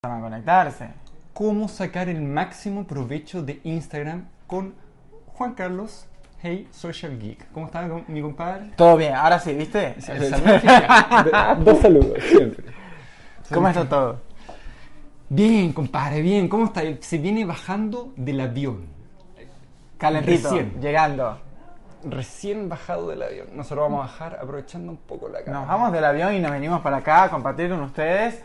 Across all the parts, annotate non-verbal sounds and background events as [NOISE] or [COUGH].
a conectarse. ¿Cómo sacar el máximo provecho de Instagram con Juan Carlos? Hey, Social Geek. ¿Cómo está mi compadre? Todo bien, ahora sí, ¿viste? El saludo oficial. Dos saludos, siempre. ¿Cómo está todo? Bien, compadre, bien. ¿Cómo está? Se viene bajando del avión. Calentito, Recién. llegando. Recién bajado del avión. Nosotros vamos a bajar aprovechando un poco la cara. Nos vamos del avión y nos venimos para acá a compartir con ustedes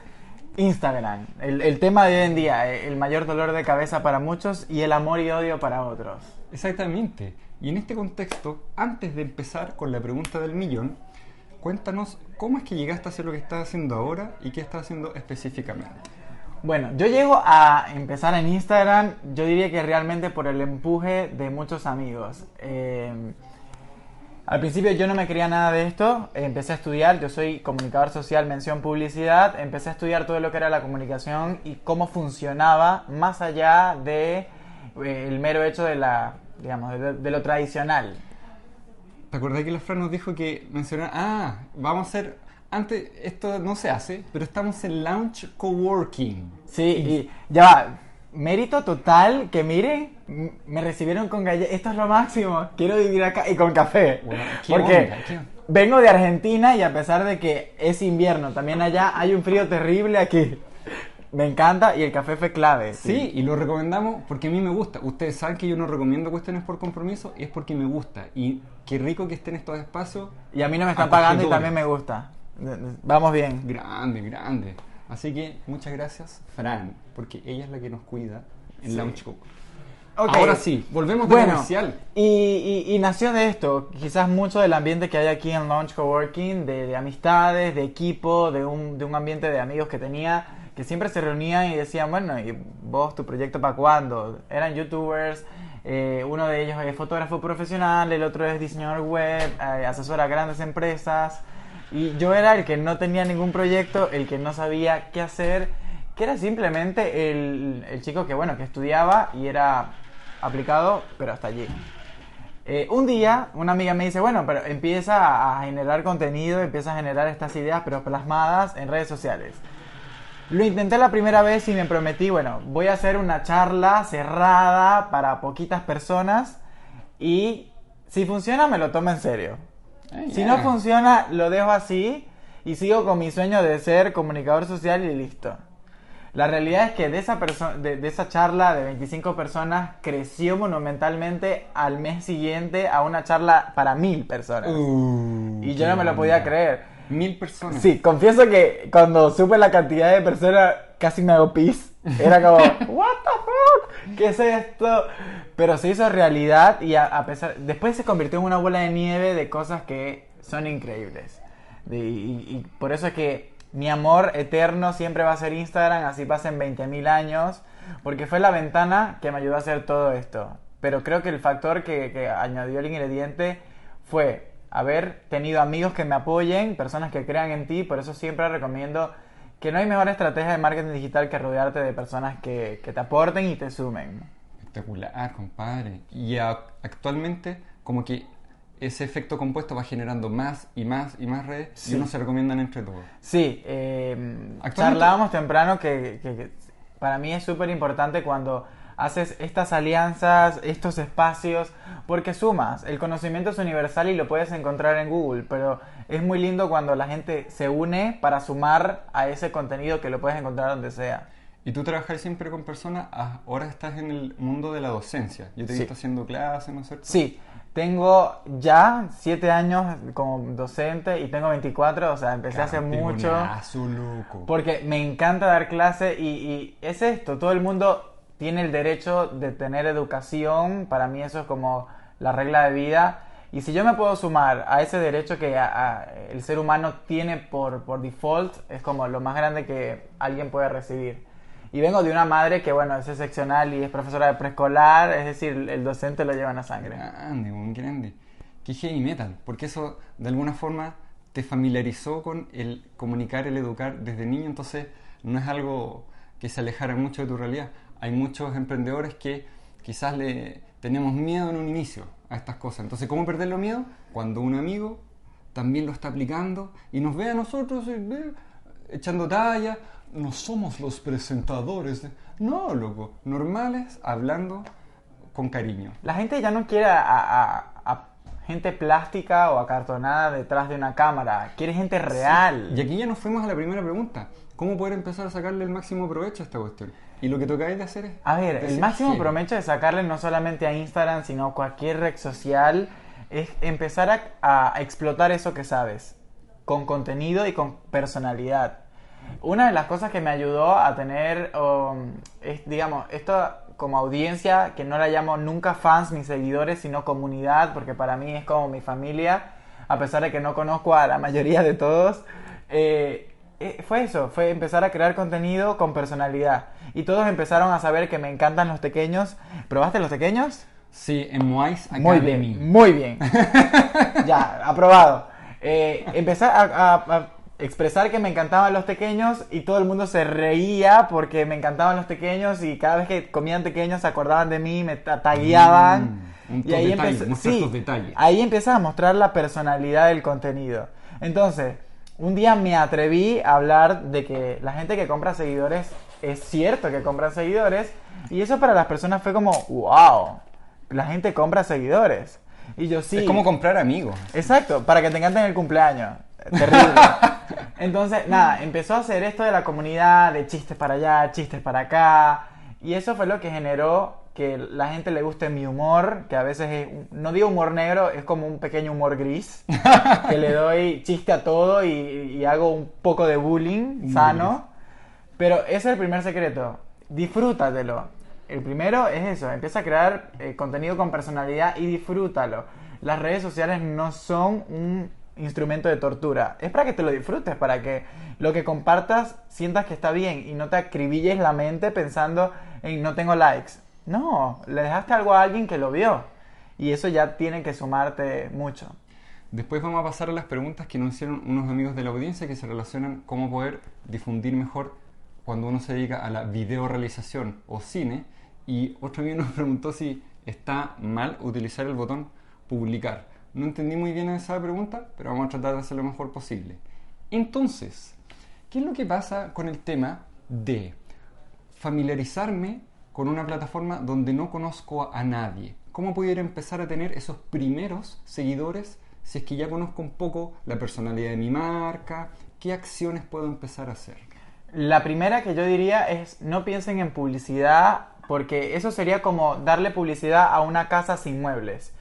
Instagram. El, el tema de hoy en día, eh, el mayor dolor de cabeza para muchos y el amor y odio para otros. Exactamente. Y en este contexto, antes de empezar con la pregunta del millón, cuéntanos cómo es que llegaste a hacer lo que estás haciendo ahora y qué estás haciendo específicamente. Bueno, yo llego a empezar en Instagram, yo diría que realmente por el empuje de muchos amigos. Eh, al principio yo no me quería nada de esto, empecé a estudiar, yo soy comunicador social, mención publicidad, empecé a estudiar todo lo que era la comunicación y cómo funcionaba más allá de eh, el mero hecho de la, digamos, de, de lo tradicional. ¿Te acordás que la Fran nos dijo que mencionar, ah, vamos a hacer, antes esto no se hace, pero estamos en Launch Coworking. Sí, y ya va, mérito total que miren, m- me recibieron con galletas, esto es lo máximo, quiero vivir acá y con café. Bueno, ¿qué Porque vengo de Argentina y a pesar de que es invierno, también allá hay un frío terrible aquí. Me encanta y el café fue clave. Sí, y lo recomendamos porque a mí me gusta. Ustedes saben que yo no recomiendo cuestiones por compromiso, es porque me gusta. Y qué rico que estén estos espacios. Y a mí no me están pagando y también me gusta. Vamos bien. Grande, grande. Así que muchas gracias, Fran, porque ella es la que nos cuida en Sí. Launch. Ahora sí, volvemos de Bueno, comercial. y, y- y nació de esto, quizás mucho del ambiente que hay aquí en Launch Coworking, de, de amistades, de equipo, de un, de un ambiente de amigos que tenía, que siempre se reunían y decían, bueno, ¿y vos tu proyecto para cuándo? Eran youtubers, eh, uno de ellos es fotógrafo profesional, el otro es diseñador web, eh, asesora a grandes empresas, y yo era el que no tenía ningún proyecto, el que no sabía qué hacer, que era simplemente el, el chico que, bueno, que estudiaba y era aplicado, pero hasta allí. Eh, un día, una amiga me dice, bueno, pero empieza a generar contenido, empieza a generar estas ideas, pero plasmadas en redes sociales. Lo intenté la primera vez y me prometí, bueno, voy a hacer una charla cerrada para poquitas personas y si funciona me lo tomo en serio. Si no funciona, lo dejo así y sigo con mi sueño de ser comunicador social y listo. La realidad es que de esa, de, de esa charla de 25 personas creció monumentalmente al mes siguiente a una charla para mil personas. Uh, y yo no me lo podía onda. creer. Mil personas. Sí, confieso que cuando supe la cantidad de personas casi me hago pis. Era como, [LAUGHS] what the fuck, ¿qué es esto? Pero se hizo realidad y a, a pesar, después se convirtió en una bola de nieve de cosas que son increíbles. De- y, y por eso es que mi amor eterno siempre va a ser Instagram, así pasen 20.000 años, porque fue la ventana que me ayudó a hacer todo esto. Pero creo que el factor que, que añadió el ingrediente fue haber tenido amigos que me apoyen, personas que crean en ti, por eso siempre recomiendo que no hay mejor estrategia de marketing digital que rodearte de personas que, que te aporten y te sumen. Espectacular, compadre. Y actualmente, como que ese efecto compuesto va generando más y más y más redes Sí. y uno se recomiendan entre todos. Sí, eh, charlábamos temprano que, que- que para mí es súper importante cuando haces estas alianzas, estos espacios, porque sumas. El conocimiento es universal y lo puedes encontrar en Google, pero es muy lindo cuando la gente se une para sumar a ese contenido que lo puedes encontrar donde sea. Y tú trabajas siempre con personas, ah, ahora estás en el mundo de la docencia. Yo te he Sí. visto haciendo clases, ¿no es cierto? Sí, tengo ya siete años como docente y tengo 24, o sea, empecé hace mucho. Loco. Porque me encanta dar clase y, y es esto, todo el mundo tiene el derecho de tener educación, para mí eso es como la regla de vida. Y si yo me puedo sumar a ese derecho que a- a- el ser humano tiene por, por default, es como lo más grande que alguien puede recibir. Y vengo de una madre que, bueno, es excepcional y es profesora de preescolar, es decir, el docente lo lleva en la sangre. Grande, un grande. Qué heavy metal, porque eso de alguna forma te familiarizó con el comunicar, el educar desde niño, entonces no es algo que se alejara mucho de tu realidad. Hay muchos emprendedores que quizás le tenemos miedo en un inicio a estas cosas. Entonces, ¿cómo perder los miedos? Cuando un amigo también lo está aplicando y nos ve a nosotros ve, echando talla. No somos los presentadores. de-". No, loco. Normales, hablando con cariño. La gente ya no quiere a, a- a gente plástica o acartonada detrás de una cámara. Quiere gente real. Y aquí ya nos fuimos a la primera pregunta. ¿Cómo poder empezar a sacarle el máximo provecho a esta cuestión? Y lo que tocáis de hacer es... A ver, el máximo provecho de sacarle no solamente a Instagram, sino cualquier red social, es empezar a, a explotar eso que sabes, con contenido y con personalidad. Una de las cosas que me ayudó a tener, um, es, digamos, esto como audiencia, que no la llamo nunca fans ni seguidores, sino comunidad, porque para mí es como mi familia, a pesar de que no conozco a la mayoría de todos, eh, eh, fue eso, fue empezar a crear contenido con personalidad. Y todos empezaron a saber que me encantan los pequeños. ¿Probaste los pequeños? Sí, en Moais Academy. Muy bien, muy bien. [LAUGHS] ya, aprobado. Eh, a, a- a expresar que me encantaban los pequeños y todo el mundo se reía porque me encantaban los pequeños y cada vez que comían pequeños se acordaban de mí, me ta- tagueaban. Mm, y ahí detalle, empecé, muestra sí, detalles. ahí empieza a mostrar la personalidad del contenido. Entonces, un día me atreví a hablar de que la gente que compra seguidores es cierto que compran seguidores y eso para las personas fue como, wow, la gente compra seguidores. Y yo sí. Es como comprar amigos. Exacto, para que te encanten el cumpleaños. Terrible. [LAUGHS] Entonces, nada, empezó a hacer esto de la comunidad, de chistes para allá, chistes para acá. Y eso fue lo que generó que la gente le guste mi humor, que a veces es, no digo humor negro, es como un pequeño humor gris, [LAUGHS] que le doy chiste a todo y, y hago un poco de bullying sano. Pero ese es el primer secreto. Disfrútatelo. El primero es eso, empieza a crear eh, contenido con personalidad y disfrútalo. Las redes sociales no son un instrumento de tortura, es para que te lo disfrutes, para que lo que compartas sientas que está bien y no te acribilles la mente pensando en no tengo likes. No, le dejaste algo a alguien que lo vio y eso ya tiene que sumarte mucho. Después vamos a pasar a las preguntas que nos hicieron unos amigos de la audiencia que se relacionan cómo poder difundir mejor cuando uno se dedica a la videorealización o cine. Y otro amigo nos [LAUGHS] preguntó si está mal utilizar el botón publicar. No entendí muy bien esa pregunta, pero vamos a tratar de hacer lo mejor posible. Entonces, ¿qué es lo que pasa con el tema de familiarizarme con una plataforma donde no conozco a nadie? ¿Cómo pudiera empezar a tener esos primeros seguidores si es que ya conozco un poco la personalidad de mi marca? ¿Qué acciones puedo empezar a hacer? La primera que yo diría es no piensen en publicidad porque eso sería como darle publicidad a una casa sin muebles.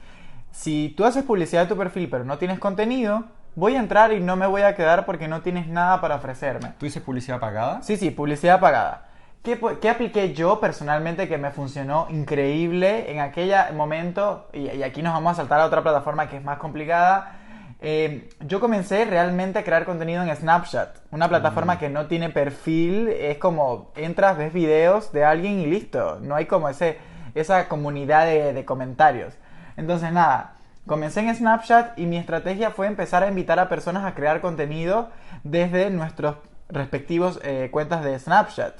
Si tú haces publicidad de tu perfil pero no tienes contenido, voy a entrar y no me voy a quedar porque no tienes nada para ofrecerme. ¿Tú dices publicidad pagada? Sí, sí, publicidad pagada. ¿Qué, qué apliqué yo personalmente que me funcionó increíble en aquel momento? Y, y aquí nos vamos a saltar a otra plataforma que es más complicada. Eh, yo comencé realmente a crear contenido en Snapchat, una plataforma que no tiene perfil, es como entras, ves videos de alguien y listo, no hay como ese, esa comunidad de, de comentarios. Entonces nada, comencé en Snapchat y mi estrategia fue empezar a invitar a personas a crear contenido desde nuestros respectivos eh, cuentas de Snapchat.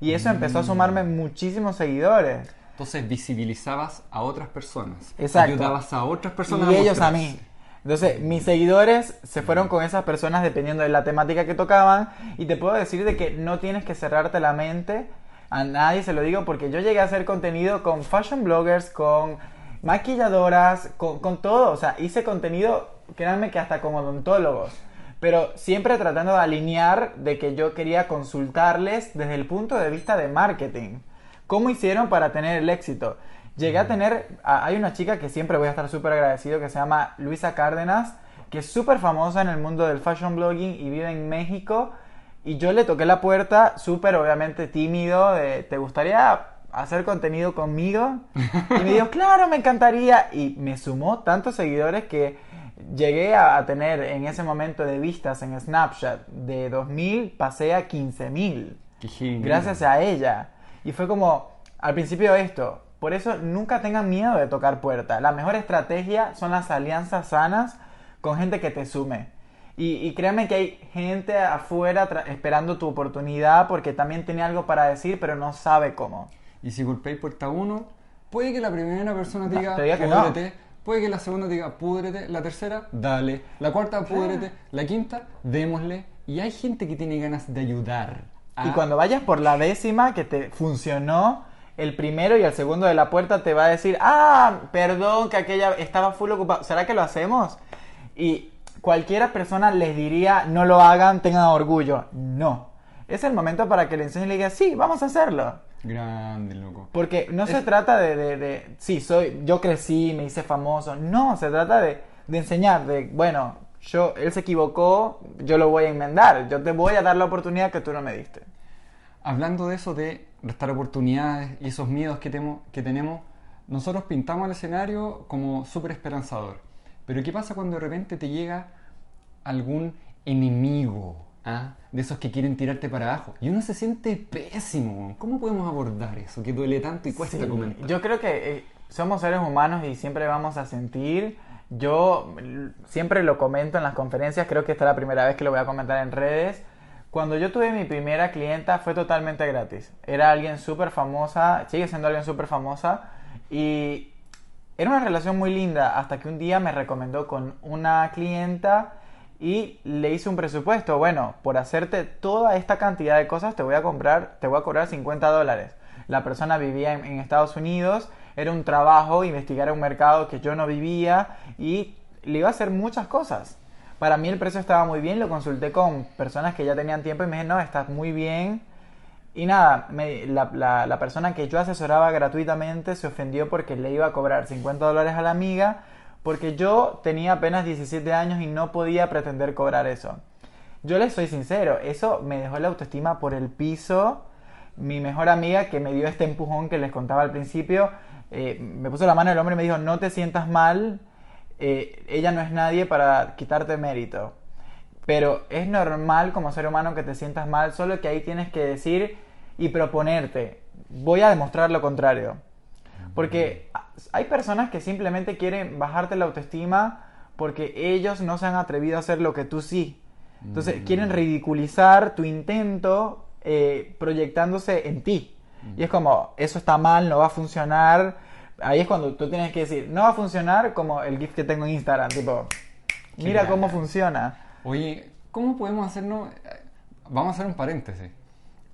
Y eso empezó a sumarme muchísimos seguidores. Entonces visibilizabas a otras personas. Exacto. Ayudabas a otras personas y ellos a mí. Entonces, mis seguidores se fueron con esas personas dependiendo de la temática que tocaban. Y te puedo decir de que no tienes que cerrarte la mente. A nadie se lo digo porque yo llegué a hacer contenido con fashion bloggers, con maquilladoras, con, con todo. O sea, hice contenido, créanme que hasta con odontólogos. Pero siempre tratando de alinear de que yo quería consultarles desde el punto de vista de marketing. ¿Cómo hicieron para tener el éxito? Llegué a tener, a- hay una chica que siempre voy a estar súper agradecido que se llama Luisa Cárdenas, que es súper famosa en el mundo del fashion blogging y vive en México. Y yo le toqué la puerta, súper obviamente tímido, de, ¿te gustaría hacer contenido conmigo? Y me dijo, claro, me encantaría. Y me sumó tantos seguidores que llegué a, a tener en ese momento de vistas en Snapchat de 2.000, pasé a 15.000 Qué genial. gracias a ella. Y fue como, al principio esto, por eso nunca tengan miedo de tocar puerta. La mejor estrategia son las alianzas sanas con gente que te sume. Y, y créanme que hay gente afuera esperando tu oportunidad porque también tiene algo para decir, pero no sabe cómo. Y si golpeáis puerta 1, puede que la primera persona te No, diga, no. púdrete. Puede que la segunda te diga, púdrete. La tercera, dale. La cuarta, púdrete. La quinta, démosle. Y hay gente que tiene ganas de ayudar. a- Y cuando vayas por la décima que te funcionó, el primero y el segundo de la puerta te va a decir, ah, perdón, que aquella estaba full ocupado. ¿Será que lo hacemos? Y cualquiera persona les diría, no lo hagan, tengan orgullo. No. Es el momento para que le enseñen y le diga, sí, vamos a hacerlo. Grande, loco. Porque no se trata de, de, de, sí, soy, yo crecí, me hice famoso. No, se trata de, de enseñar, de, bueno, yo, él se equivocó, yo lo voy a enmendar. Yo te voy a dar la oportunidad que tú no me diste. Hablando de eso de restar oportunidades y esos miedos que, temo- que tenemos, nosotros pintamos el escenario como súper esperanzador. Pero ¿qué pasa cuando de repente te llega algún enemigo? Ah, De esos que quieren tirarte para abajo. Y uno se siente pésimo. ¿Cómo podemos abordar eso que duele tanto y cuesta Sí, comentar? Yo creo que eh, somos seres humanos y siempre vamos a sentir. Yo l- siempre lo comento en las conferencias, creo que esta es la primera vez que lo voy a comentar en redes. Cuando yo tuve mi primera clienta fue totalmente gratis. Era alguien súper famosa, sigue siendo alguien súper famosa y era una relación muy linda hasta que un día me recomendó con una clienta y le hice un presupuesto. Bueno, por hacerte toda esta cantidad de cosas te voy a comprar, te voy a cobrar 50 dólares. La persona vivía en, Estados Unidos, era un trabajo, investigar un mercado que yo no vivía y le iba a hacer muchas cosas. Para mí el precio estaba muy bien, lo consulté con personas que ya tenían tiempo y me dijeron, no, estás muy bien. Y nada, me- la, la- la persona que yo asesoraba gratuitamente se ofendió porque le iba a cobrar 50 dólares a la amiga porque yo tenía apenas 17 años y no podía pretender cobrar eso. Yo les soy sincero, eso me dejó la autoestima por el piso. Mi mejor amiga que me dio este empujón que les contaba al principio, eh, me puso la mano en el hombro y me dijo, no te sientas mal, eh, ella no es nadie para quitarte mérito. Pero es normal como ser humano que te sientas mal, solo que ahí tienes que decir y proponerte, voy a demostrar lo contrario. Porque hay personas que simplemente quieren bajarte la autoestima porque ellos no se han atrevido a hacer lo que tú sí. Entonces quieren ridiculizar tu intento eh, proyectándose en ti. Y es como, eso está mal, no va a funcionar. Ahí es cuando tú tienes que decir, no va a funcionar como el GIF que tengo en Instagram, tipo, Qué mira cómo funciona. Oye, ¿cómo podemos hacernos... Vamos a hacer un paréntesis.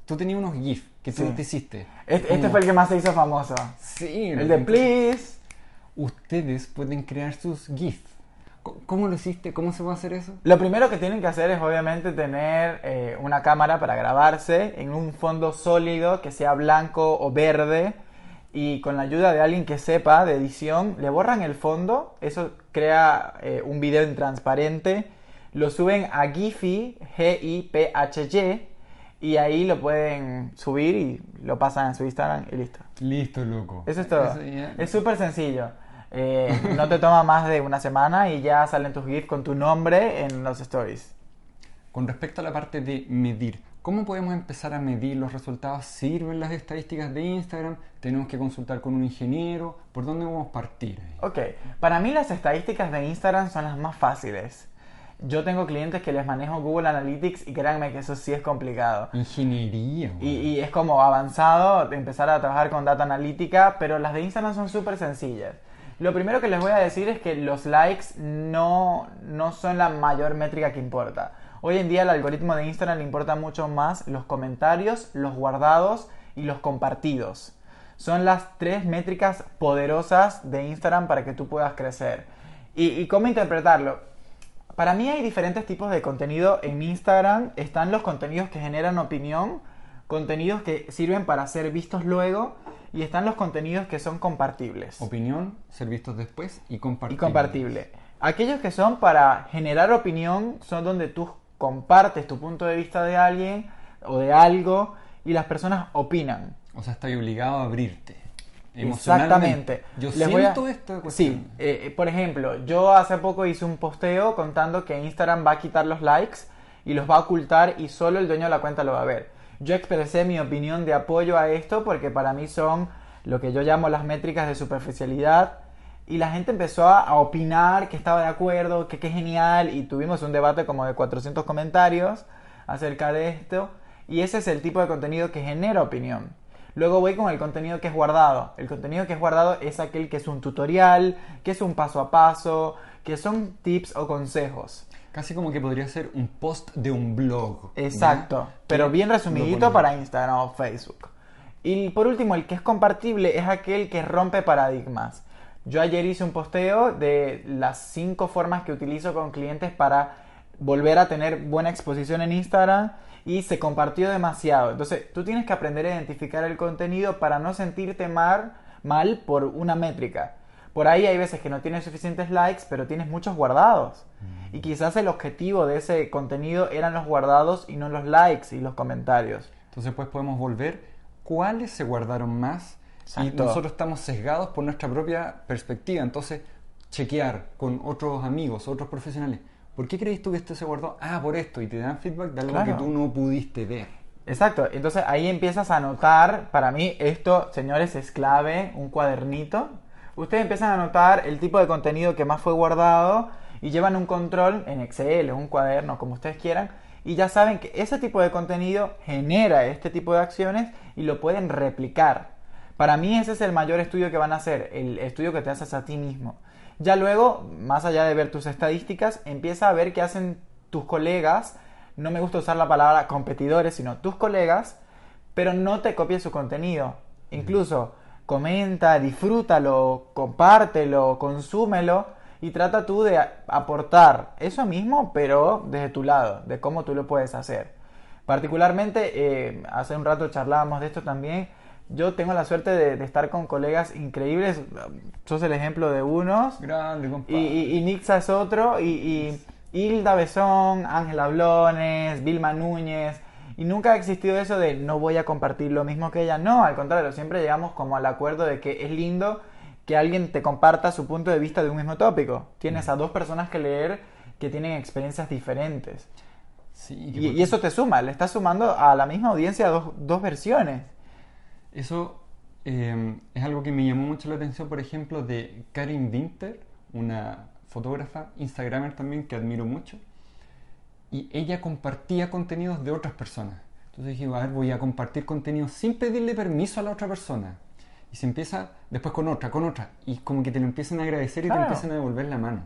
Tú tenías unos GIF que tú Sí. te hiciste. Este, este fue el que más se hizo famoso. Sí, El de Please. Ustedes pueden crear sus GIF. Co- ¿Cómo lo hiciste? ¿Cómo se va a hacer eso? Lo primero que tienen que hacer es obviamente tener eh, una cámara para grabarse en un fondo sólido que sea blanco o verde y con la ayuda de alguien que sepa de edición le borran el fondo, eso crea eh, un video en transparente, lo suben a Giphy, G-I-P-H-Y y ahí lo pueden subir y lo pasan en su Instagram y listo. Listo, loco. Eso es todo. Eso ya- Es súper sencillo. Eh, no te toma más de una semana y ya salen tus GIFs con tu nombre en los stories. Con respecto a la parte de medir, ¿cómo podemos empezar a medir los resultados? ¿Sirven las estadísticas de Instagram? ¿Tenemos que consultar con un ingeniero? ¿Por dónde vamos a partir? Ok, para mí las estadísticas de Instagram son las más fáciles. Yo tengo clientes que les manejo Google Analytics y créanme que eso sí es complicado. Ingeniería. Y, es como avanzado empezar a trabajar con data analítica, pero las de Instagram son súper sencillas. Lo primero que les voy a decir es que los likes no, no son la mayor métrica que importa. Hoy en día el algoritmo de Instagram le importa mucho más los comentarios, los guardados y los compartidos. Son las tres métricas poderosas de Instagram para que tú puedas crecer. ¿Y, y cómo interpretarlo? Para mí hay diferentes tipos de contenido en Instagram. Están los contenidos que generan opinión, contenidos que sirven para ser vistos luego y están los contenidos que son compartibles Opinión, ser vistos después y compartir. y compartible. Aquellos que son para generar opinión son donde tú compartes tu punto de vista de alguien o de algo y las personas opinan. O sea, estás obligado a abrirte. Exactamente. Yo Les voy a- siento esta cuestión. Sí, eh, eh, por ejemplo, yo hace poco hice un posteo contando que Instagram va a quitar los likes y los va a ocultar y solo el dueño de la cuenta lo va a ver. Yo expresé mi opinión de apoyo a esto porque para mí son lo que yo llamo las métricas de superficialidad y la gente empezó a, a opinar que estaba de acuerdo, que qué genial y tuvimos un debate como de 400 comentarios acerca de esto y ese es el tipo de contenido que genera opinión. Luego voy con el contenido que es guardado. El contenido que es guardado es aquel que es un tutorial, que es un paso a paso, que son tips o consejos. Casi como que podría ser un post de un blog. Exacto, pero bien resumidito para Instagram o Facebook. Y por último, el que es compartible es aquel que rompe paradigmas. Yo ayer hice un posteo de las cinco formas que utilizo con clientes para volver a tener buena exposición en Instagram y se compartió demasiado. Entonces, tú tienes que aprender a identificar el contenido para no sentirte mal, mal por una métrica. Por ahí hay veces que no tienes suficientes likes, pero tienes muchos guardados. Y quizás el objetivo de ese contenido eran los guardados y no los likes y los comentarios. Entonces pues podemos volver cuáles se guardaron más y Exacto. nosotros estamos sesgados por nuestra propia perspectiva. Entonces, chequear con otros amigos, otros profesionales. ¿Por qué crees tú que esto se guardó? Ah, por esto. Y te dan feedback de algo Claro. que tú no pudiste ver. Exacto, entonces ahí empiezas a anotar, para mí esto, señores, es clave, un cuadernito. Ustedes empiezan a anotar el tipo de contenido que más fue guardado y llevan un control en Excel, un cuaderno, como ustedes quieran, y ya saben que ese tipo de contenido genera este tipo de acciones y lo pueden replicar. Para mí ese es el mayor estudio que van a hacer, el estudio que te haces a ti mismo. Ya luego, más allá de ver tus estadísticas, empieza a ver qué hacen tus colegas, no me gusta usar la palabra competidores, sino tus colegas, pero no te copies su contenido. Incluso comenta, disfrútalo, compártelo, consúmelo y trata tú de aportar eso mismo, pero desde tu lado, de cómo tú lo puedes hacer. Particularmente, eh, hace un rato charlábamos de esto también. Yo tengo la suerte de, de estar con colegas increíbles. Sos el ejemplo de unos. Grande, Y, compadre. y, y Nixa es otro. Y, y Hilda Besón, Ángela Blones, Vilma Núñez. Y nunca ha existido eso de no voy a compartir lo mismo que ella. No, al contrario, siempre llegamos como al acuerdo de que es lindo que alguien te comparta su punto de vista de un mismo tópico. Tienes a dos personas que leer que tienen experiencias diferentes. Sí, Y, y eso te suma, le estás sumando a la misma audiencia dos, dos versiones. Eso eh, es algo que me llamó mucho la atención, por ejemplo, de Karin Winter, una fotógrafa, Instagramer también, que admiro mucho. Y ella compartía contenidos de otras personas. Entonces dije, a ver, voy a compartir contenido sin pedirle permiso a la otra persona. Y se empieza después con otra, con otra. Y como que te lo empiezan a agradecer y Claro. te empiezan a devolver la mano.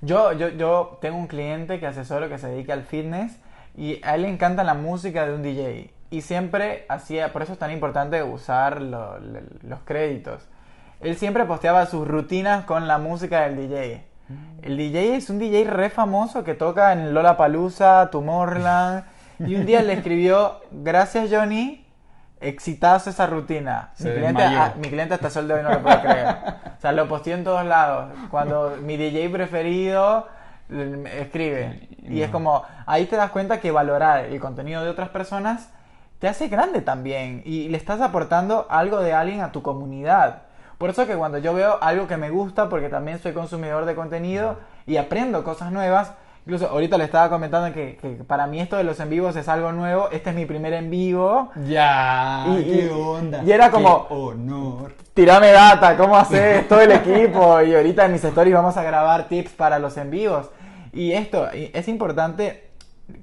Yo, yo, yo tengo un cliente que asesoro que se dedica al fitness y a él le encanta la música de un DJ. Y siempre hacía, por eso es tan importante usar lo- lo- los créditos. Él siempre posteaba sus rutinas con la música del DJ. El DJ es un DJ re famoso que toca en Lollapalooza, Tomorrowland. [LAUGHS] Y un día le escribió, gracias Johnny, exitazo esa rutina. Mi cliente, ah, mi cliente hasta el de hoy no lo puede creer. O sea, lo posteó en todos lados. Cuando [LAUGHS] mi DJ preferido escribe. Y es como, ahí te das cuenta que valorar el contenido de otras personas te hace grande también. Y le estás aportando algo de alguien a tu comunidad. Por eso que cuando yo veo algo que me gusta, porque también soy consumidor de contenido y aprendo cosas nuevas, incluso ahorita le estaba comentando que, que para mí esto de los en vivos es algo nuevo, este es mi primer en vivo, Ya, Y- qué y- onda. y era como- Qué honor. tirame data, cómo haces todo el equipo y ahorita en mis stories vamos a grabar tips para los en vivos. Y esto, y es importante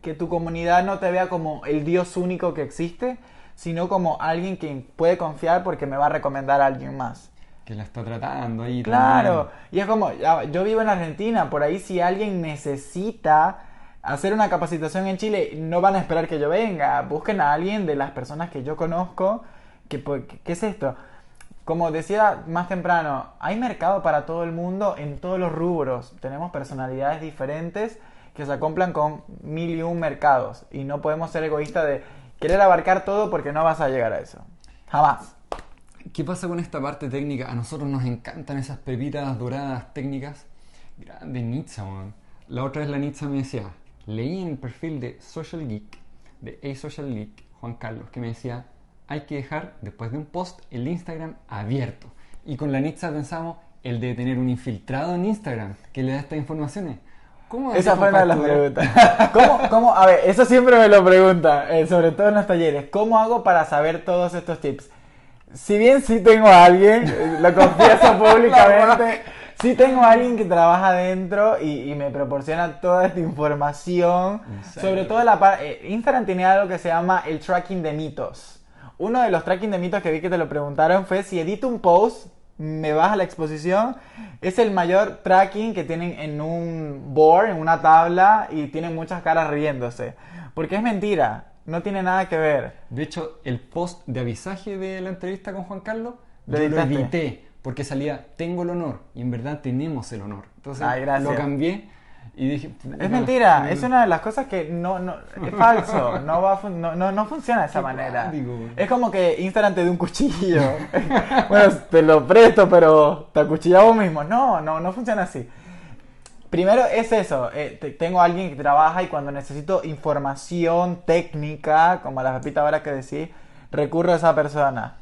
que tu comunidad no te vea como el dios único que existe, sino como alguien que puede confiar porque me va a recomendar a alguien más. Que la está tratando ahí. Claro, también. y es como, yo vivo en Argentina, por ahí si alguien necesita hacer una capacitación en Chile, no van a esperar que yo venga, busquen a alguien de las personas que yo conozco, que, ¿qué es esto? Como decía más temprano, hay mercado para todo el mundo en todos los rubros, tenemos personalidades diferentes que se acomplan con mil y un mercados y no podemos ser egoístas de querer abarcar todo porque no vas a llegar a eso, jamás. ¿Qué pasa con esta parte técnica? A nosotros nos encantan esas pepitas doradas técnicas. Grande Nitsa, weón. La otra vez la Nitsa me decía, leí en el perfil de Social Geek, de A Social Geek, Juan Carlos, que me decía, hay que dejar, después de un post, el Instagram abierto. Y con la Nitsa pensamos, el de tener un infiltrado en Instagram, que le da estas informaciones. ¿Cómo Esa fue una de las preguntas. [LAUGHS] ¿Cómo, cómo, a ver, eso siempre me lo preguntan, eh, sobre todo en los talleres. ¿Cómo hago para saber todos estos tips? Si bien sí tengo a alguien, eh, lo confieso [LAUGHS] públicamente, sí tengo a alguien que trabaja adentro y, y me proporciona toda esta información. Sobre todo la parte... Instagram tiene algo que se llama el tracking de mitos. Uno de los tracking de mitos que vi que te lo preguntaron fue si edito un post, me baja la exposición. Es el mayor tracking que tienen en un board, en una tabla, y tienen muchas caras riéndose. Porque es mentira, no tiene nada que ver. De hecho, el post de avisaje de la entrevista con Juan Carlos, Lo yo lo edité porque salía tengo el honor y en verdad tenemos el honor. Entonces Ay, lo cambié y dije... Es mentira, es una de las cosas que no, no es falso, no, va a no, no, no funciona de esa manera. Es como que Instagram te dé un cuchillo. [LAUGHS] bueno, te lo presto, pero te acuchillas vos mismo. No, no, no funciona así. Primero es eso, eh, te- tengo a alguien que trabaja y cuando necesito información técnica, como la pepita ahora que decís, recurro a esa persona.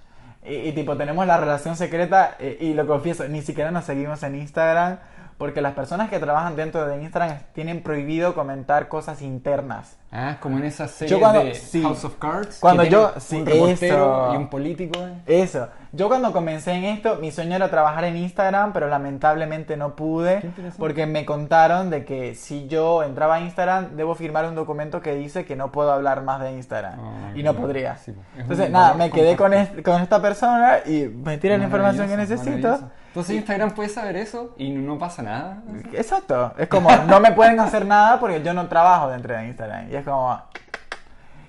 Y, y tipo, tenemos la relación secreta eh, y lo confieso, ni siquiera nos seguimos en Instagram porque las personas que trabajan dentro de Instagram tienen prohibido comentar cosas internas. Ah, como en esa serie Yo cuando- de sí. House of Cards. Cuando que yo- sí, un reportero eso. y un político. Eso. Yo cuando comencé en esto, mi sueño era trabajar en Instagram, pero lamentablemente no pude porque me contaron de que si yo entraba a Instagram, debo firmar un documento que dice que no puedo hablar más de Instagram. Ah, y no podría. Sí, pues, es Entonces, nada, me quedé con, est- con esta persona y me tira la información que necesito. Entonces Instagram puede saber eso y no pasa nada. Exacto. Es como, no me pueden hacer nada porque yo no trabajo dentro de Instagram. Y es como...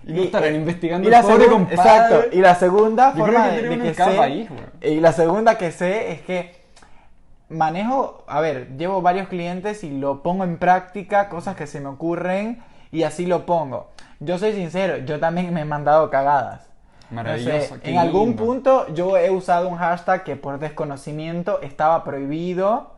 Y no estarán investigando y la el pobre segun- compadre. Exacto. Y la segunda Yo forma creo que de, que sé... ahí, y la segunda que sé es que manejo... A ver, llevo varios clientes y lo pongo en práctica, cosas que se me ocurren y así lo pongo. Yo soy sincero, yo también me he mandado cagadas. No sé, Maravilloso. en algún lindo. punto yo he usado un hashtag que por desconocimiento estaba prohibido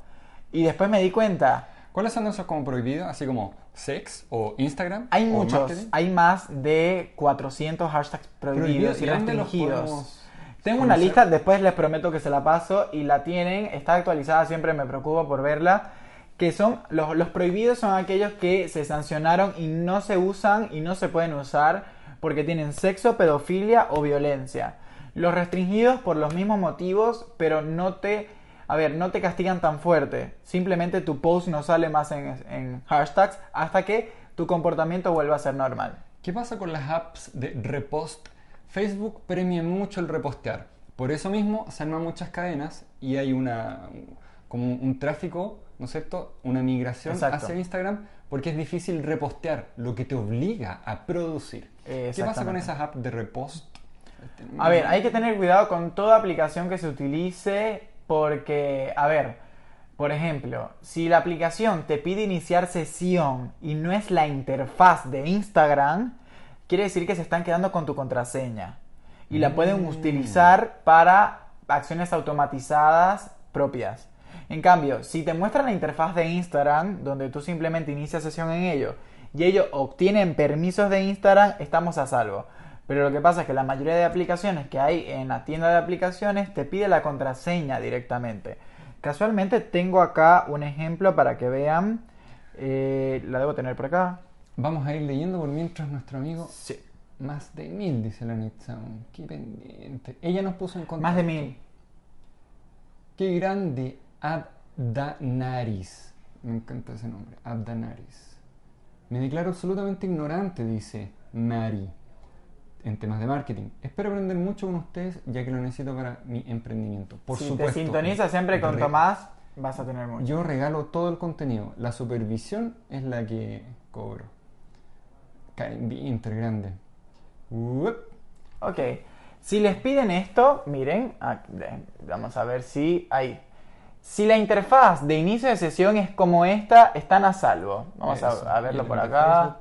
y después me di cuenta. ¿Cuáles son esos como prohibidos? Así como sex o Instagram. Hay o muchos, marketing? hay más de 400 hashtags prohibidos Prohibido, y ¿y dónde los restringidos. Tengo una conocer? lista, después les prometo que se la paso y la tienen, está actualizada, siempre me preocupo por verla. Que son, los, los prohibidos son aquellos que se sancionaron y no se usan y no se pueden usar porque tienen sexo, pedofilia o violencia. Los restringidos por los mismos motivos, pero no te, a ver, no te castigan tan fuerte. Simplemente tu post no sale más en, en hashtags hasta que tu comportamiento vuelva a ser normal. ¿Qué pasa con las apps de repost? Facebook premia mucho el repostear. Por eso mismo se arman muchas cadenas y hay una como un tráfico, ¿no es cierto? Una migración Exacto. hacia Instagram porque es difícil repostear, lo que te obliga a producir. ¿Qué pasa con esas apps de repost? A ver, hay que tener cuidado con toda aplicación que se utilice porque, a ver, por ejemplo, si la aplicación te pide iniciar sesión y no es la interfaz de Instagram, quiere decir que se están quedando con tu contraseña y la pueden Mm. utilizar para acciones automatizadas propias. En cambio, si te muestran la interfaz de Instagram, donde tú simplemente inicias sesión en ello, y ellos obtienen permisos de Instagram, estamos a salvo. Pero lo que pasa es que la mayoría de aplicaciones que hay en la tienda de aplicaciones te pide la contraseña directamente. Casualmente tengo acá un ejemplo para que vean. Eh, la debo tener por acá. Vamos a ir leyendo por mientras nuestro amigo Sí. más de mil, dice la Nitsound. Qué pendiente. Ella nos puso en contacto. Más de mil. Qué grande, Abdanaris. Me encanta ese nombre, Abdanaris. Me declaro absolutamente ignorante, dice Mari, en temas de marketing. Espero aprender mucho con ustedes, ya que lo necesito para mi emprendimiento. Por si supuesto. te sintonizas siempre con Tomás, vas a tener mucho. Yo regalo todo el contenido. La supervisión es la que cobro. Karen Winter, grande. Uep. Ok. Si les piden esto, miren, ah, vamos a ver si hay. Si la interfaz de inicio de sesión es como esta, están a salvo. Vamos a, a verlo por acá.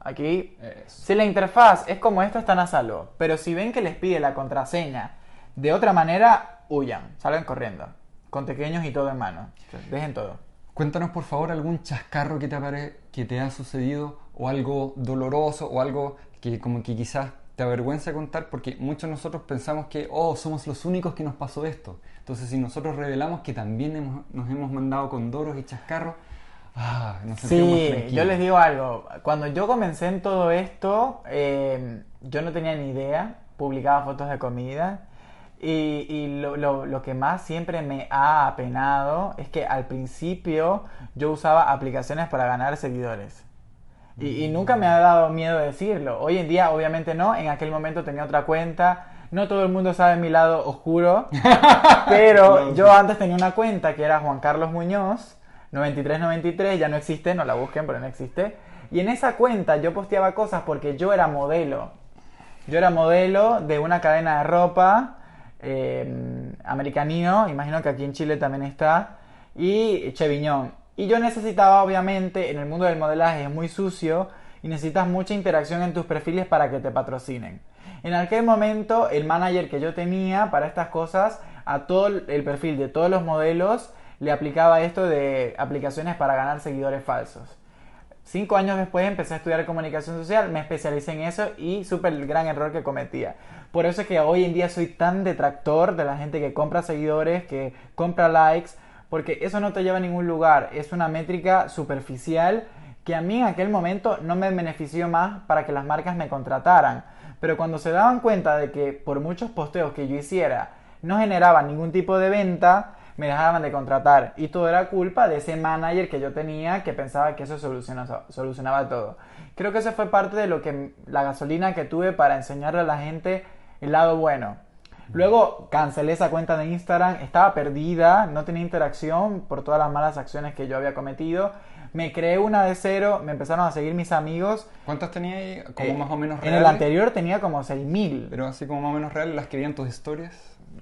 Aquí. Eso. Si la interfaz es como esta, están a salvo. Pero si ven que les pide la contraseña de otra manera, huyan, salgan corriendo. Con pequeños y todo en mano. Dejen todo. Cuéntanos por favor algún chascarro que te, que te ha sucedido o algo doloroso o algo que como que quizás te avergüenza contar porque muchos de nosotros pensamos que, oh, somos los únicos que nos pasó esto. Entonces si nosotros revelamos que también hemos- nos hemos mandado condoros y chascarros, ah, nos sentimos Sí, tranquilos. yo les digo algo. Cuando yo comencé en todo esto, eh, yo no tenía ni idea. Publicaba fotos de comida. Y, y lo, lo- lo que más siempre me ha apenado es que al principio yo usaba aplicaciones para ganar seguidores. Y, y nunca me ha dado miedo decirlo. Hoy en día, obviamente no. En aquel momento tenía otra cuenta. No todo el mundo sabe mi lado oscuro, [LAUGHS] pero yo antes tenía una cuenta que era Juan Carlos Muñoz, 9393, ya no existe, no la busquen, pero no existe. Y en esa cuenta yo posteaba cosas porque yo era modelo. Yo era modelo de una cadena de ropa eh, americanino, imagino que aquí en Chile también está, y Cheviñón. Y yo necesitaba, obviamente, en el mundo del modelaje es muy sucio y necesitas mucha interacción en tus perfiles para que te patrocinen. En aquel momento, el manager que yo tenía para estas cosas, a todo el perfil de todos los modelos, le aplicaba esto de aplicaciones para ganar seguidores falsos. Cinco años después empecé a estudiar comunicación social, me especialicé en eso y supe el gran error que cometía. Por eso es que hoy en día soy tan detractor de la gente que compra seguidores, que compra likes, porque eso no te lleva a ningún lugar. Es una métrica superficial que a mí en aquel momento no me benefició más para que las marcas me contrataran. Pero cuando se daban cuenta de que por muchos posteos que yo hiciera no generaban ningún tipo de venta, me dejaban de contratar. Y todo era culpa de ese manager que yo tenía que pensaba que eso solucionaba, solucionaba todo. Creo que eso fue parte de lo que la gasolina que tuve para enseñarle a la gente el lado bueno. Luego cancelé esa cuenta de Instagram, estaba perdida, no tenía interacción por todas las malas acciones que yo había cometido. Me creé una de cero, me empezaron a seguir mis amigos. ¿Cuántas tenía ahí? Como Eh, más o menos En reales. el anterior tenía como 6000. Pero así como más o menos reales, las que veían tus historias.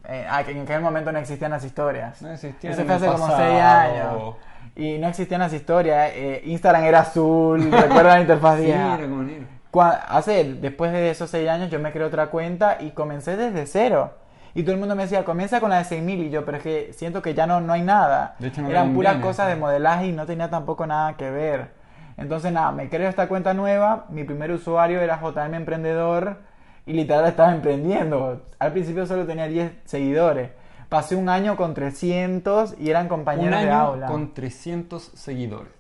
Eh, ah, que en aquel momento no existían las historias. No existían Eso en fue hace como pasado. 6 años. Y no existían las historias. eh, Instagram era azul, [LAUGHS] recuerdo la interfaz Sí, era como negro. Hace, después de esos 6 años, yo me creé otra cuenta y comencé desde cero. Y todo el mundo me decía, comienza con la de 6000 y yo, pero es que siento que ya no, no hay nada. De hecho, no Eran puras cosas de modelaje y no tenía tampoco nada que ver. Entonces, nada, me creo esta cuenta nueva. Mi primer usuario era JM Emprendedor y literal estaba emprendiendo. Al principio solo tenía 10 seguidores. Pasé un año con 300 y eran Un compañeros de año aula. con 300 seguidores.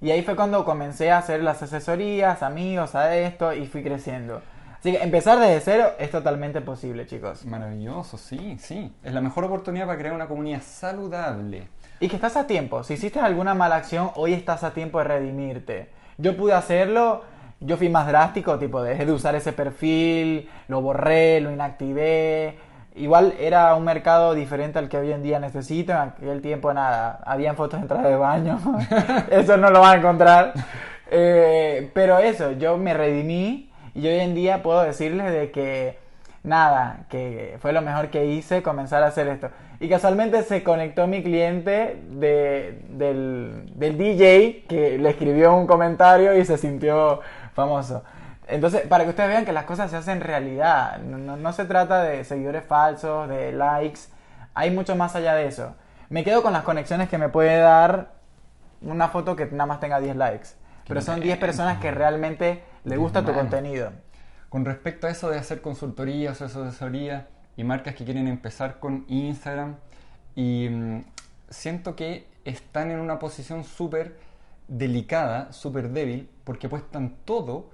Y ahí fue cuando comencé a hacer las asesorías, amigos, a esto y fui creciendo. Así que empezar desde cero es totalmente posible, chicos. Maravilloso, sí, sí. Es la mejor oportunidad para crear una comunidad saludable. Y que estás a tiempo. Si hiciste alguna mala acción, hoy estás a tiempo de redimirte. Yo pude hacerlo, yo fui más drástico, tipo, dejé de usar ese perfil, lo borré, lo inactivé. Igual era un mercado diferente al que hoy en día necesito. En aquel tiempo, nada, habían fotos de entrada de baño. [LAUGHS] eso no lo van a encontrar. Eh, pero eso, yo me redimí y hoy en día puedo decirles de que nada, que fue lo mejor que hice comenzar a hacer esto. Y casualmente se conectó mi cliente de, del, del DJ que le escribió un comentario y se sintió famoso. Entonces, para que ustedes vean que las cosas se hacen realidad, no, no- no se trata de seguidores falsos, de likes, hay mucho más allá de eso. Me quedo con las conexiones que me puede dar una foto que nada más tenga 10 likes. Pero son 10 personas que realmente le gusta tu contenido. Con respecto a eso de hacer consultorías o asesoría y marcas que quieren empezar con Instagram, y mm, siento que están en una posición súper delicada, súper débil, porque puestan todo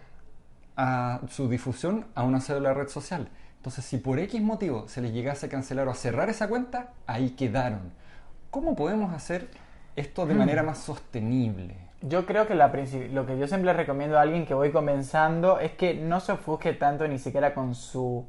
a su difusión a una cédula red social. Entonces, si por X motivo se les llegase a cancelar o a cerrar esa cuenta, ahí quedaron. ¿Cómo podemos hacer esto de manera más sostenible? Yo creo que la lo que yo siempre recomiendo a alguien que voy comenzando es que no se ofusque tanto ni siquiera con su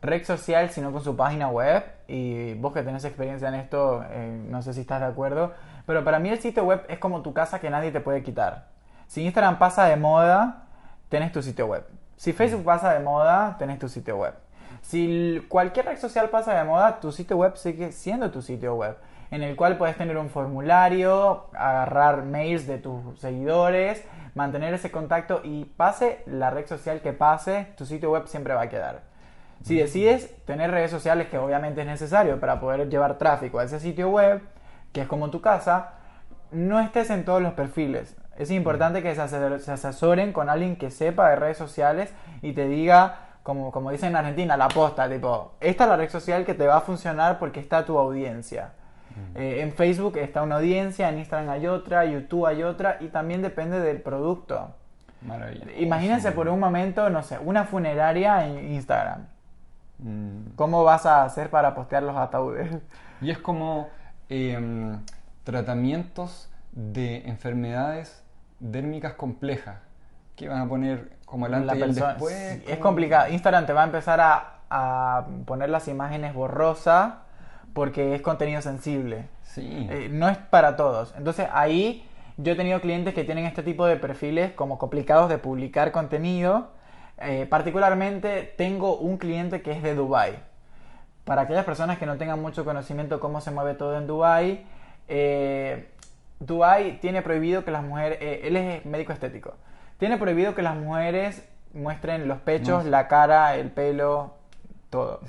red social, sino con su página web. Y vos que tenés experiencia en esto, eh, no sé si estás de acuerdo, pero para mí el sitio web es como tu casa que nadie te puede quitar. Si Instagram pasa de moda, tenés tu sitio web. Si Facebook pasa de moda, tenés tu sitio web. Si cualquier red social pasa de moda, tu sitio web sigue siendo tu sitio web, en el cual puedes tener un formulario, agarrar mails de tus seguidores, mantener ese contacto y pase la red social que pase, tu sitio web siempre va a quedar. Si decides tener redes sociales, que obviamente es necesario para poder llevar tráfico a ese sitio web, que es como tu casa, no estés en todos los perfiles. Es importante que se ase- se asesoren con alguien que sepa de redes sociales y te diga, como, como dicen en Argentina, la posta, tipo, esta es la red social que te va a funcionar porque está tu audiencia. Eh, en Facebook está una audiencia, en Instagram hay otra, YouTube hay otra y también depende del producto. Maravilloso. Imagínense por un momento, no sé, una funeraria en Instagram. Mm. ¿Cómo vas a hacer para postear los ataúdes? Y es como em, tratamientos de enfermedades dérmicas complejas que van a poner como el La antes y el persona- después. es complicado. Instagram te va a empezar a a poner las imágenes borrosa porque es contenido sensible. Sí. Eh, no es para todos. Entonces ahí yo he tenido clientes que tienen este tipo de perfiles como complicados de publicar contenido. Eh, particularmente tengo un cliente que es de Dubai. Para aquellas personas que no tengan mucho conocimiento de cómo se mueve todo en Dubai, eh, Dubai tiene prohibido que las mujeres, eh, él es médico estético, tiene prohibido que las mujeres muestren los pechos, No. la cara, el pelo, todo.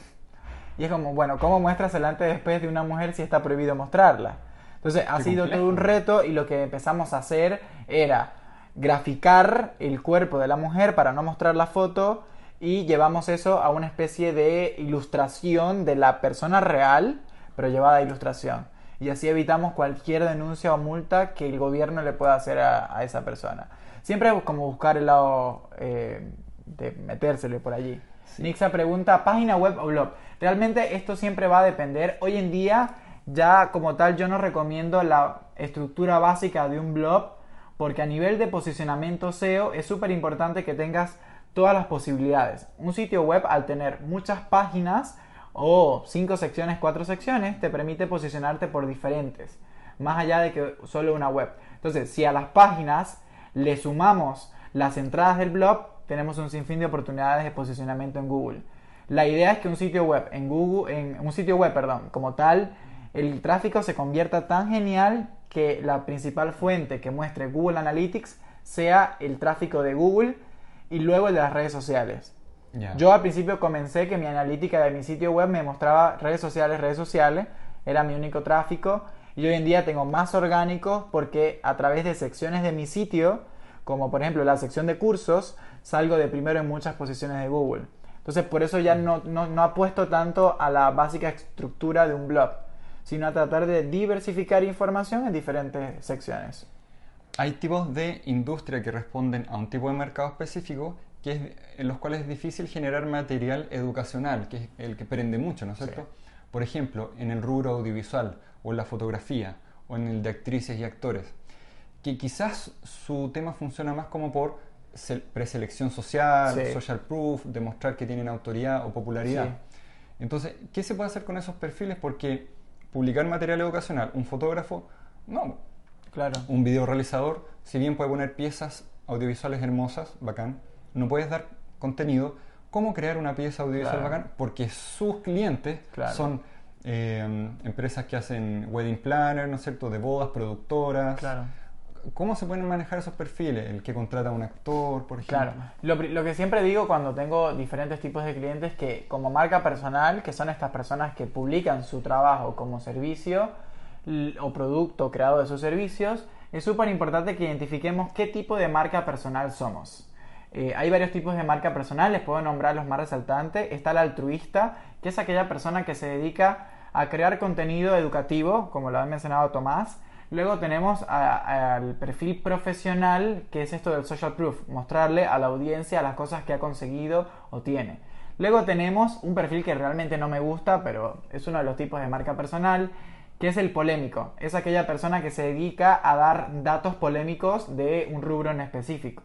Y es como, bueno, ¿cómo muestras el antes y después de una mujer si está prohibido mostrarla? Entonces ha sido complejo. todo un reto y lo que empezamos a hacer era graficar el cuerpo de la mujer para no mostrar la foto y llevamos eso a una especie de ilustración de la persona real, pero llevada a ilustración. Y así evitamos cualquier denuncia o multa que el gobierno le pueda hacer a, a esa persona. Siempre como buscar el lado eh, de metérsele por allí. Sí. Nixa pregunta, ¿página web o blog? Realmente esto siempre va a depender. Hoy en día ya como tal yo no recomiendo la estructura básica de un blog porque a nivel de posicionamiento SEO es súper importante que tengas todas las posibilidades. Un sitio web al tener muchas páginas o cinco secciones, cuatro secciones, te permite posicionarte por diferentes, más allá de que solo una web. Entonces, si a las páginas le sumamos las entradas del blog, tenemos un sinfín de oportunidades de posicionamiento en Google. La idea es que un sitio web en Google, en un sitio web, perdón, como tal, el tráfico se convierta tan genial que la principal fuente que muestre Google Analytics sea el tráfico de Google y luego el de las redes sociales. Yo al principio comencé que mi analítica de mi sitio web me mostraba redes sociales, redes sociales, era mi único tráfico y hoy en día tengo más orgánicos porque a través de secciones de mi sitio, como por ejemplo la sección de cursos, salgo de primero en muchas posiciones de Google. Entonces por eso ya no, no, no apuesto tanto a la básica estructura de un blog, sino a tratar de diversificar información en diferentes secciones. Hay tipos de industria que responden a un tipo de mercado específico que es, en los cuales es difícil generar material educacional, que es el que prende mucho, ¿no es cierto? Sí. Por ejemplo, en el rubro audiovisual, o en la fotografía, o en el de actrices y actores, que quizás su tema funciona más como por se- preselección social, Sí. social proof, demostrar que tienen autoridad o popularidad. Sí. Entonces, ¿qué se puede hacer con esos perfiles? Porque publicar material educacional, un fotógrafo, no, Claro. un video realizador, si bien puede poner piezas audiovisuales hermosas, bacán, no puedes dar contenido. ¿Cómo crear una pieza audiovisual Claro. bacán? Porque sus clientes Claro. son eh, empresas que hacen wedding planner, ¿no es cierto?, de bodas, productoras. Claro. ¿Cómo se pueden manejar esos perfiles? El que contrata a un actor, por ejemplo. Claro, lo, que siempre digo cuando tengo diferentes tipos de clientes que como marca personal, que son estas personas que publican su trabajo como servicio o producto creado de sus servicios, es súper importante que identifiquemos qué tipo de marca personal somos. Eh, hay varios tipos de marca personal, les puedo nombrar los más resaltantes. Está la altruista, que es aquella persona que se dedica a crear contenido educativo, como lo ha mencionado Tomás. Luego tenemos al perfil profesional, que es esto del social proof, mostrarle a la audiencia las cosas que ha conseguido o tiene. Luego tenemos un perfil que realmente no me gusta, pero es uno de los tipos de marca personal, que es el polémico. Es aquella persona que se dedica a dar datos polémicos de un rubro en específico.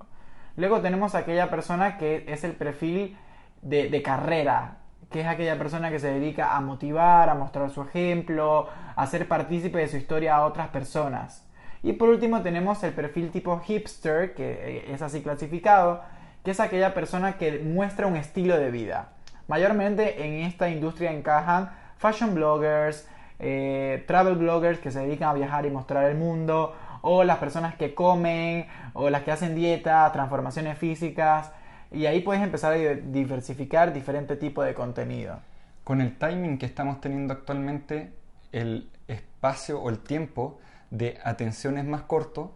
Luego tenemos aquella persona que es el perfil de, carrera, que es aquella persona que se dedica a motivar, a mostrar su ejemplo, a hacer partícipe de su historia a otras personas. Y por último tenemos el perfil tipo hipster, que eh, es así clasificado, que es aquella persona que muestra un estilo de vida. Mayormente en esta industria encajan fashion bloggers, eh, travel bloggers que se dedican a viajar y mostrar el mundo, o las personas que comen, o las que hacen dieta, transformaciones físicas, y ahí puedes empezar a di- diversificar diferentes tipos de contenido. Con el timing que estamos teniendo actualmente, el espacio o el tiempo de atención es más corto.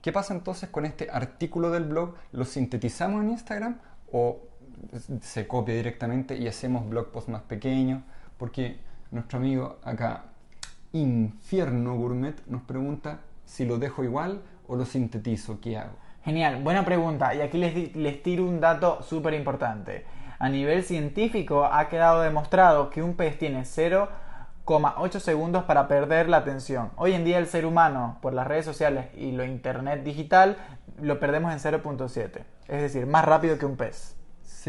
¿Qué pasa entonces con este artículo del blog? ¿Lo sintetizamos en Instagram o se copia directamente y hacemos blog post más pequeños? Porque nuestro amigo acá, Infierno Gourmet, nos pregunta si lo dejo igual o lo sintetizo, ¿qué hago? Genial, buena pregunta. Y aquí les, les tiro un dato súper importante. A nivel científico ha quedado demostrado que un pez tiene 0,8 segundos para perder la atención. Hoy en día el ser humano, por las redes sociales y lo internet digital, lo perdemos en 0.7. Es decir, más rápido que un pez.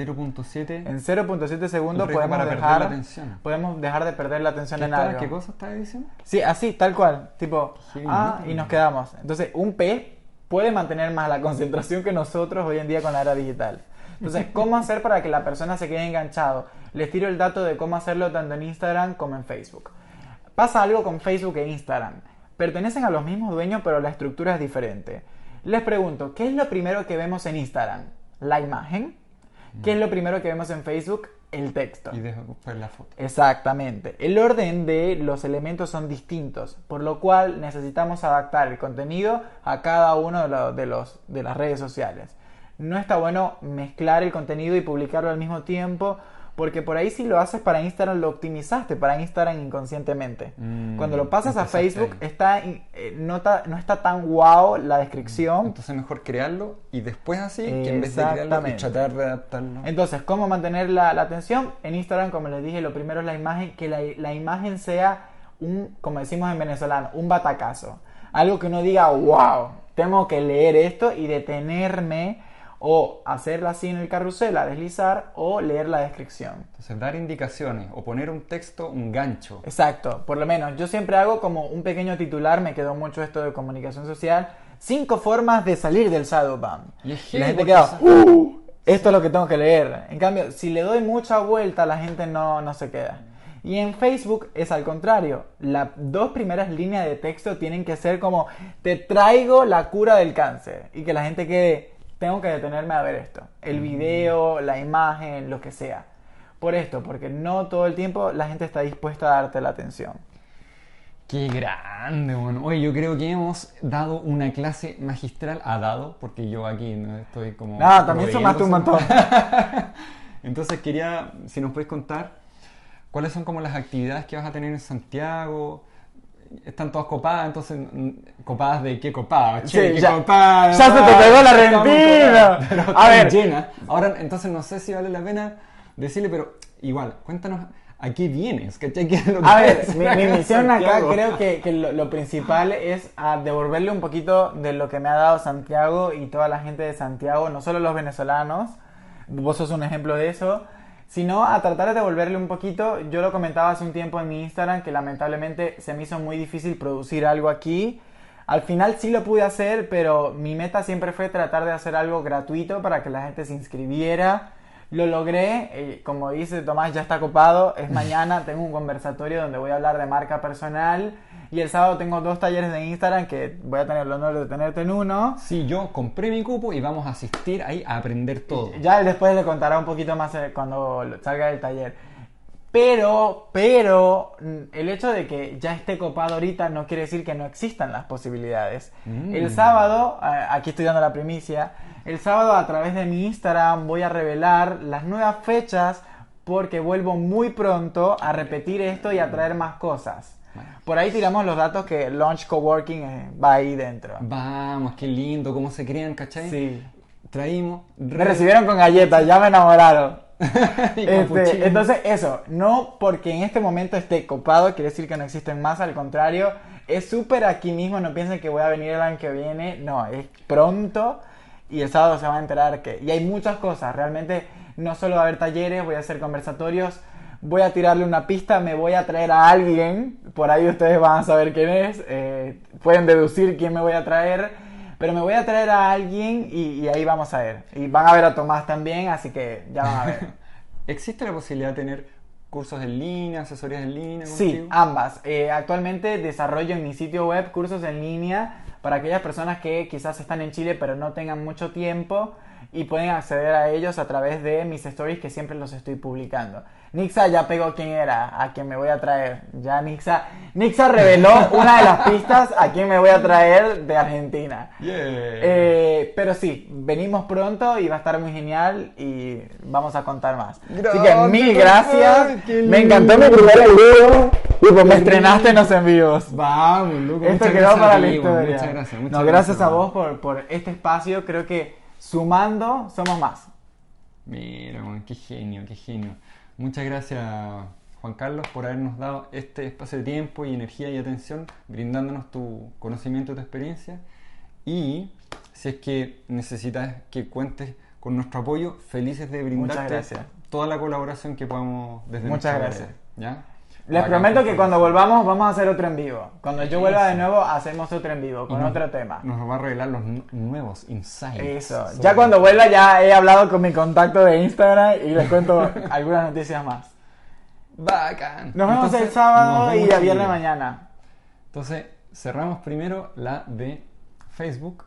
0.7 En 0.7 segundos podemos para dejar, la atención. podemos dejar de perder la atención ¿Qué, en estaba- algo. ¿Qué cosa estaba diciendo? Sí, así, tal cual. Tipo, Sí, ah, ¿no? y nos quedamos. Entonces, un pez puede mantener más la concentración que nosotros hoy en día con la era digital. Entonces, [LAUGHS] ¿cómo hacer para que la persona se quede enganchado? Les tiro el dato de cómo hacerlo tanto en Instagram como en Facebook. Pasa algo con Facebook e Instagram. Pertenecen a los mismos dueños, pero la estructura es diferente. Les pregunto, ¿qué es lo primero que vemos en Instagram? La imagen. ¿Qué es lo primero que vemos en Facebook? El texto. Y después la foto. Exactamente. El orden de los elementos son distintos, por lo cual necesitamos adaptar el contenido a cada uno de, de los, de las redes sociales. No está bueno mezclar el contenido y publicarlo al mismo tiempo, porque por ahí si lo haces para Instagram lo optimizaste para Instagram inconscientemente. Mm, Cuando lo pasas a Facebook está, eh, no, ta- no está tan wow la descripción. Entonces mejor crearlo y después así, que en vez de crearlo y tratar de adaptarlo. Entonces, ¿cómo mantener la, la atención? En Instagram, como les dije, lo primero es la imagen, que la, la imagen sea un, como decimos en venezolano, un batacazo. Algo que uno diga, wow, tengo que leer esto y detenerme o hacerla así en el carrusel, a deslizar o leer la descripción. Entonces dar indicaciones o poner un texto, un gancho. Exacto, por lo menos yo siempre hago como un pequeño titular, me quedó mucho esto de comunicación social, cinco formas de salir del shadowban. Y es Y la gente queda, "Uh, esto es lo que tengo que leer. En cambio, si le doy mucha vuelta, la gente no, no se queda. Y en Facebook es al contrario. Las dos primeras líneas de texto tienen que ser como, te traigo la cura del cáncer. Y que la gente quede, tengo que detenerme a ver esto. El video, la imagen, lo que sea. Por esto, porque no todo el tiempo la gente está dispuesta a darte la atención. Qué grande, bueno. Oye, yo creo que hemos dado una clase magistral. Ha dado, porque yo aquí no estoy como. No, también sumaste un montón. [LAUGHS] Entonces quería, si nos puedes contar, cuáles son como las actividades que vas a tener en Santiago. Están todas copadas, entonces, mm, ¿copadas de qué copadas? Sí, Che, qué ya- copadas, ya se te pegó la [LAUGHS] Pero A ver. llenas. Ahora, entonces no sé si vale la pena decirle, pero igual, cuéntanos a qué vienes, ¿cachai? ¿Qué es lo A que ver, mi, mi misión acá creo que, que lo, lo principal es a devolverle un poquito de lo que me ha dado Santiago y toda la gente de Santiago, no solo los venezolanos, vos sos un ejemplo de eso, sino a tratar de devolverle un poquito. Yo lo comentaba hace un tiempo en mi Instagram que lamentablemente se me hizo muy difícil producir algo aquí. Al final sí lo pude hacer, pero mi meta siempre fue tratar de hacer algo gratuito para que la gente se inscribiera. Lo logré, eh, como dice Tomás, ya está copado. Es [LAUGHS] mañana, tengo un conversatorio donde voy a hablar de marca personal. Y el sábado tengo dos talleres de Instagram que voy a tener el honor de tenerte en uno. Sí, yo compré mi cupo y vamos a asistir ahí a aprender todo. Ya después le contará un poquito más eh, cuando salga del taller. Pero, pero, mm, el hecho de que ya esté copado ahorita no quiere decir que no existan las posibilidades. Mm. El sábado, aquí estoy dando la primicia, el sábado a través de mi Instagram voy a revelar las nuevas fechas porque vuelvo muy pronto a repetir esto y a traer más cosas. Por ahí tiramos los datos que Launch Coworking eh, va ahí dentro. Vamos, qué lindo, cómo se crean, ¿cachai? Sí. Traímos. Me recibieron con galletas, ya me enamoraron. [LAUGHS] Este, entonces, eso, no porque en este momento esté copado, quiere decir que no existen más, al contrario, es súper aquí mismo, no piensen que voy a venir el año que viene, no, es pronto y el sábado se va a enterar que... Y hay muchas cosas, realmente no solo va a haber talleres, voy a hacer conversatorios, voy a tirarle una pista, me voy a traer a alguien, por ahí ustedes van a saber quién es, eh, pueden deducir quién me voy a traer. Pero me voy a traer a alguien y, y ahí vamos a ver. Y van a ver a Tomás también, así que ya van a ver. [LAUGHS] ¿Existe la posibilidad de tener cursos en línea, asesorías en línea? Sí, contigo? ambas. Eh, actualmente desarrollo en mi sitio web cursos en línea para aquellas personas que quizás están en Chile pero no tengan mucho tiempo y pueden acceder a ellos a través de mis stories que siempre los estoy publicando. Nixa ya pegó quién era, a quién me voy a traer. Ya Nixa, Nixa reveló [LAUGHS] una de las pistas a quién me voy a traer de Argentina. Yeah. Eh, pero sí, venimos pronto y va a estar muy genial y vamos a contar más. Así que mil gracias. Me encantó mi primer video. Y pues me estrenaste en los envíos. Vamos, loco. Esto quedó para la historia. Muchas gracias. Muchas no, gracias a vos por, por este espacio. Creo que sumando somos más. Mira, qué genio, qué genio. Muchas gracias, Juan Carlos, por habernos dado este espacio de tiempo y energía y atención, brindándonos tu conocimiento y tu experiencia. Y si es que necesitas que cuentes con nuestro apoyo, felices de brindarte toda la colaboración que podamos desde Muchas gracias. área, ¿ya? Les prometo que cuando volvamos vamos a hacer otro en vivo. Cuando yo vuelva de nuevo hacemos otro en vivo con nos- otro tema. Nos va a revelar los nu- nuevos insights. Eso. Ya cuando vuelva ya he hablado con mi contacto de Instagram y les cuento [LAUGHS] algunas noticias más. Bacán. Nos vemos Entonces, el sábado y a viernes el- mañana. Entonces, cerramos primero la de Facebook